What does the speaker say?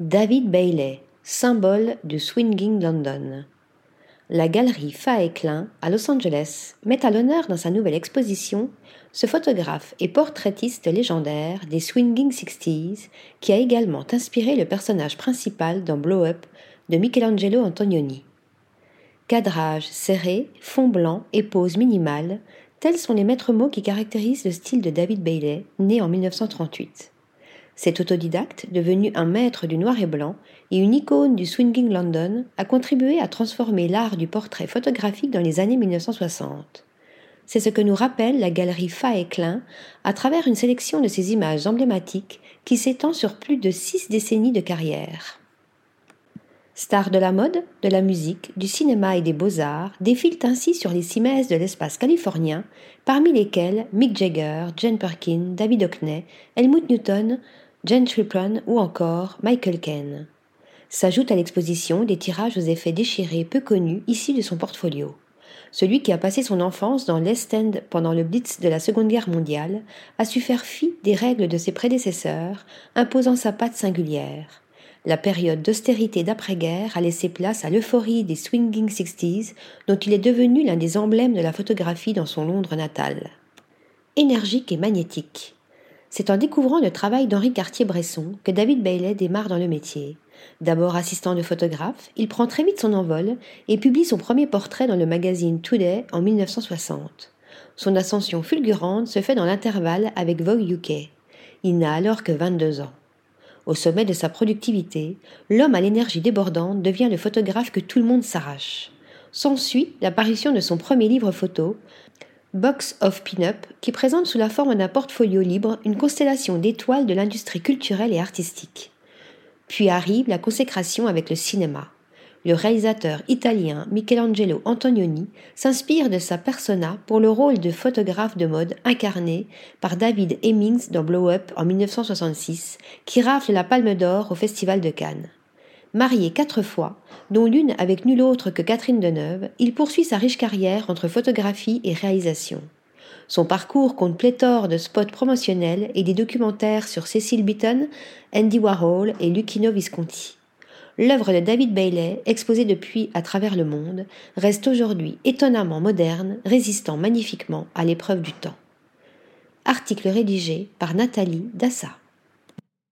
David Bailey, symbole du swinging London. La galerie Fa Klein à Los Angeles met à l'honneur dans sa nouvelle exposition ce photographe et portraitiste légendaire des swinging sixties qui a également inspiré le personnage principal dans Blow Up de Michelangelo Antonioni. Cadrage serré, fond blanc et pose minimale, tels sont les maîtres mots qui caractérisent le style de David Bailey, né en 1938. Cet autodidacte, devenu un maître du noir et blanc et une icône du swinging London, a contribué à transformer l'art du portrait photographique dans les années 1960. C'est ce que nous rappelle la galerie Fa et Klein à travers une sélection de ces images emblématiques qui s'étend sur plus de six décennies de carrière. Stars de la mode, de la musique, du cinéma et des beaux-arts défilent ainsi sur les cimaises de l'espace californien, parmi lesquels Mick Jagger, Jane Perkin, David Hockney, Helmut Newton, Jane Tripron ou encore Michael Caine. S'ajoutent à l'exposition des tirages aux effets déchirés peu connus issus de son portfolio. Celui qui a passé son enfance dans l'Est End pendant le Blitz de la Seconde Guerre mondiale a su faire fi des règles de ses prédécesseurs, imposant sa patte singulière. La période d'austérité d'après-guerre a laissé place à l'euphorie des swinging sixties, dont il est devenu l'un des emblèmes de la photographie dans son Londres natal. Énergique et magnétique, c'est en découvrant le travail d'Henri Cartier-Bresson que David Bailey démarre dans le métier. D'abord assistant de photographe, il prend très vite son envol et publie son premier portrait dans le magazine Today en 1960. Son ascension fulgurante se fait dans l'intervalle avec Vogue UK. Il n'a alors que 22 ans. Au sommet de sa productivité, l'homme à l'énergie débordante devient le photographe que tout le monde s'arrache. S'ensuit l'apparition de son premier livre photo, Box of Pin-Up, qui présente sous la forme d'un portfolio libre une constellation d'étoiles de l'industrie culturelle et artistique. Puis arrive la consécration avec le cinéma. Le réalisateur italien Michelangelo Antonioni s'inspire de sa persona pour le rôle de photographe de mode incarné par David Hemmings dans Blow Up en 1966, qui rafle la Palme d'Or au Festival de Cannes. Marié quatre fois, dont l'une avec nulle autre que Catherine Deneuve, il poursuit sa riche carrière entre photographie et réalisation. Son parcours compte pléthore de spots promotionnels et des documentaires sur Cecil Beaton, Andy Warhol et Lucchino Visconti. L'œuvre de David Bailey, exposée depuis à travers le monde, reste aujourd'hui étonnamment moderne, résistant magnifiquement à l'épreuve du temps. Article rédigé par Nathalie Dassa.